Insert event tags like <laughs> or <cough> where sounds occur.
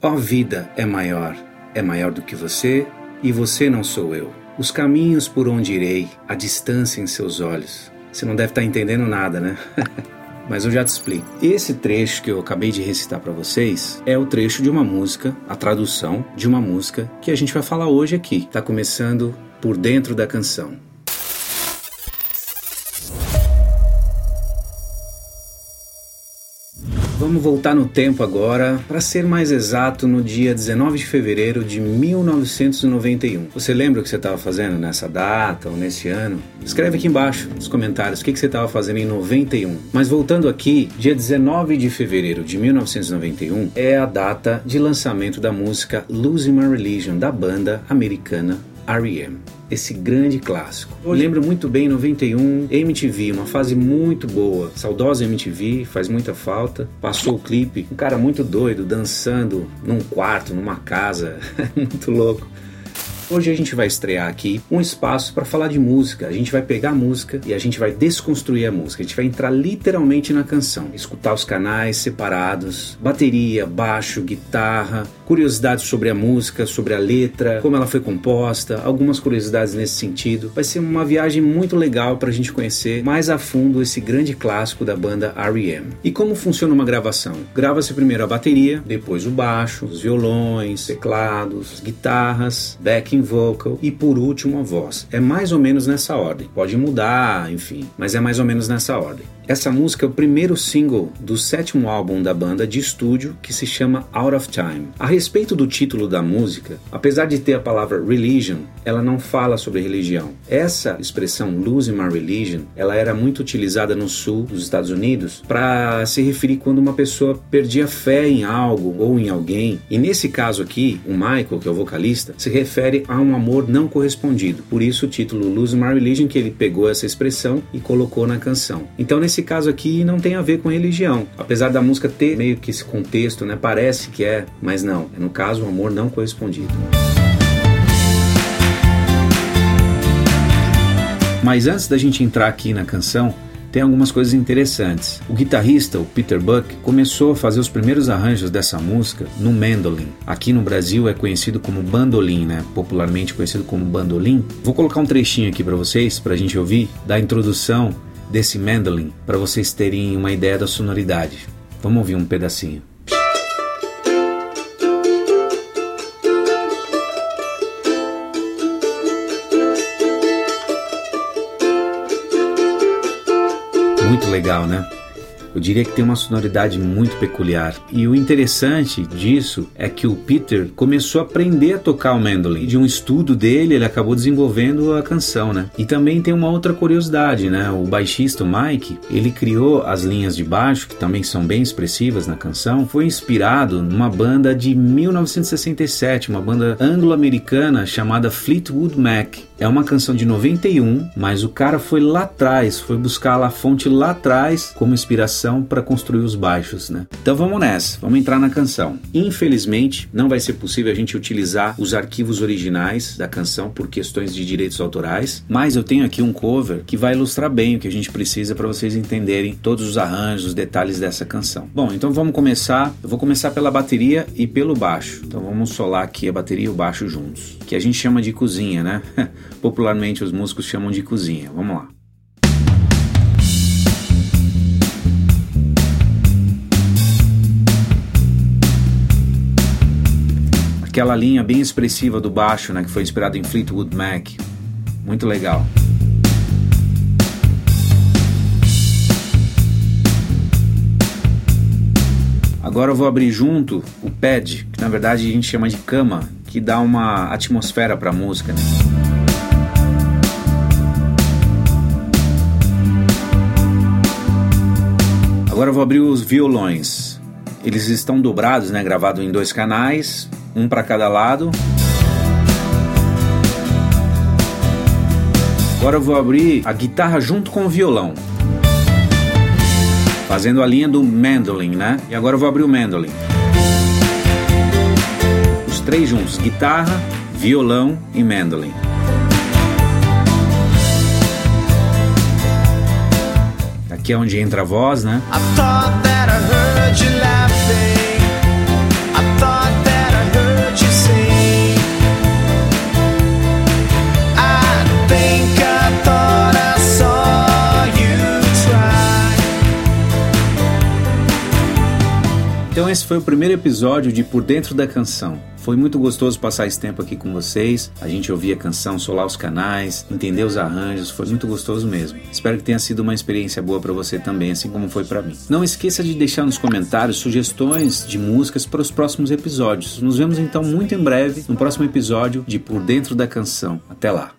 Ó vida é maior, é maior do que você, e você não sou eu. Os caminhos por onde irei, a distância em seus olhos. Você não deve estar entendendo nada, né? <laughs> Mas eu já te explico. Esse trecho que eu acabei de recitar para vocês é o trecho de uma música, a tradução de uma música que a gente vai falar hoje aqui. Está começando por dentro da canção. Vamos voltar no tempo agora, para ser mais exato, no dia 19 de fevereiro de 1991. Você lembra o que você estava fazendo nessa data ou nesse ano? Escreve aqui embaixo nos comentários o que, você estava fazendo em 91. Mas voltando aqui, dia 19 de fevereiro de 1991 é a data de lançamento da música Losing My Religion da banda americana R.E.M esse grande clássico. Eu lembro muito bem 91, MTV, uma fase muito boa. Saudosa MTV, faz muita falta. Passou o clipe, um cara muito doido dançando num quarto, numa casa, <laughs> muito louco. Hoje a gente vai estrear aqui um espaço para falar de música. A gente vai pegar a música e a gente vai desconstruir a música. A gente vai entrar literalmente na canção, escutar os canais separados, bateria, baixo, guitarra, curiosidades sobre a música, sobre a letra, como ela foi composta, algumas curiosidades nesse sentido. Vai ser uma viagem muito legal para a gente conhecer mais a fundo esse grande clássico da banda R.E.M. E como funciona uma gravação? Grava-se primeiro a bateria, depois o baixo, os violões, teclados, guitarras, backing vocal e por último a voz. É mais ou menos nessa ordem. Pode mudar, enfim, mas é mais ou menos nessa ordem. Essa música é o primeiro single do sétimo álbum da banda de estúdio que se chama Out of Time. A respeito do título da música, apesar de ter a palavra religion, ela não fala sobre religião. Essa expressão losing my religion, ela era muito utilizada no sul dos Estados Unidos para se referir quando uma pessoa perdia fé em algo ou em alguém. E nesse caso aqui, o Michael, que é o vocalista, se refere a um amor não correspondido. Por isso o título Losing My Religion que ele pegou essa expressão e colocou na canção. Então nesse caso aqui não tem a ver com religião, apesar da música ter meio que esse contexto, né? Parece que é, mas não. É no caso o amor não correspondido. Mas antes da gente entrar aqui na canção, tem algumas coisas interessantes. O guitarrista, o Peter Buck, começou a fazer os primeiros arranjos dessa música no mandolin. Aqui no Brasil é conhecido como bandolim, né? Popularmente conhecido como bandolim. Vou colocar um trechinho aqui para vocês, para a gente ouvir, da introdução desse mandolin, para vocês terem uma ideia da sonoridade. Vamos ouvir um pedacinho. Muito legal, né? Eu diria que tem uma sonoridade muito peculiar. E o interessante disso é que o Peter começou a aprender a tocar o mandolin. De um estudo dele, ele acabou desenvolvendo a canção, né? E também tem uma outra curiosidade, né? O baixista, Mike, ele criou as linhas de baixo, que também são bem expressivas na canção, foi inspirado numa banda de 1967, uma banda anglo-americana chamada Fleetwood Mac. É uma canção de 91, mas o cara foi lá atrás, foi buscar a fonte lá atrás como inspiração para construir os baixos, né? Então vamos nessa, vamos entrar na canção. Infelizmente, não vai ser possível a gente utilizar os arquivos originais da canção por questões de direitos autorais, mas eu tenho aqui um cover que vai ilustrar bem o que a gente precisa para vocês entenderem todos os arranjos, os detalhes dessa canção. Bom, então vamos começar. Eu vou começar pela bateria e pelo baixo. Então vamos solar aqui a bateria e o baixo juntos, que a gente chama de cozinha, né? <laughs> popularmente os músicos chamam de cozinha. Vamos lá. Aquela linha bem expressiva do baixo, né, que foi inspirado em Fleetwood Mac. Muito legal. Agora eu vou abrir junto o pad, que na verdade a gente chama de cama, que dá uma atmosfera para a música. Né? Agora eu vou abrir os violões. Eles estão dobrados, né, gravado em dois canais, um para cada lado. Agora eu vou abrir a guitarra junto com o violão. Fazendo a linha do mandolin, né? E agora eu vou abrir o mandolin. Os três juntos, guitarra, violão e mandolin. que é onde entra a voz, né? I Então esse foi o primeiro episódio de Por Dentro da Canção. Foi muito gostoso passar esse tempo aqui com vocês. A gente ouvir a canção, solar os canais, entender os arranjos, foi muito gostoso mesmo. Espero que tenha sido uma experiência boa para você também, assim como foi para mim. Não esqueça de deixar nos comentários sugestões de músicas para os próximos episódios. Nos vemos então muito em breve no próximo episódio de Por Dentro da Canção. Até lá.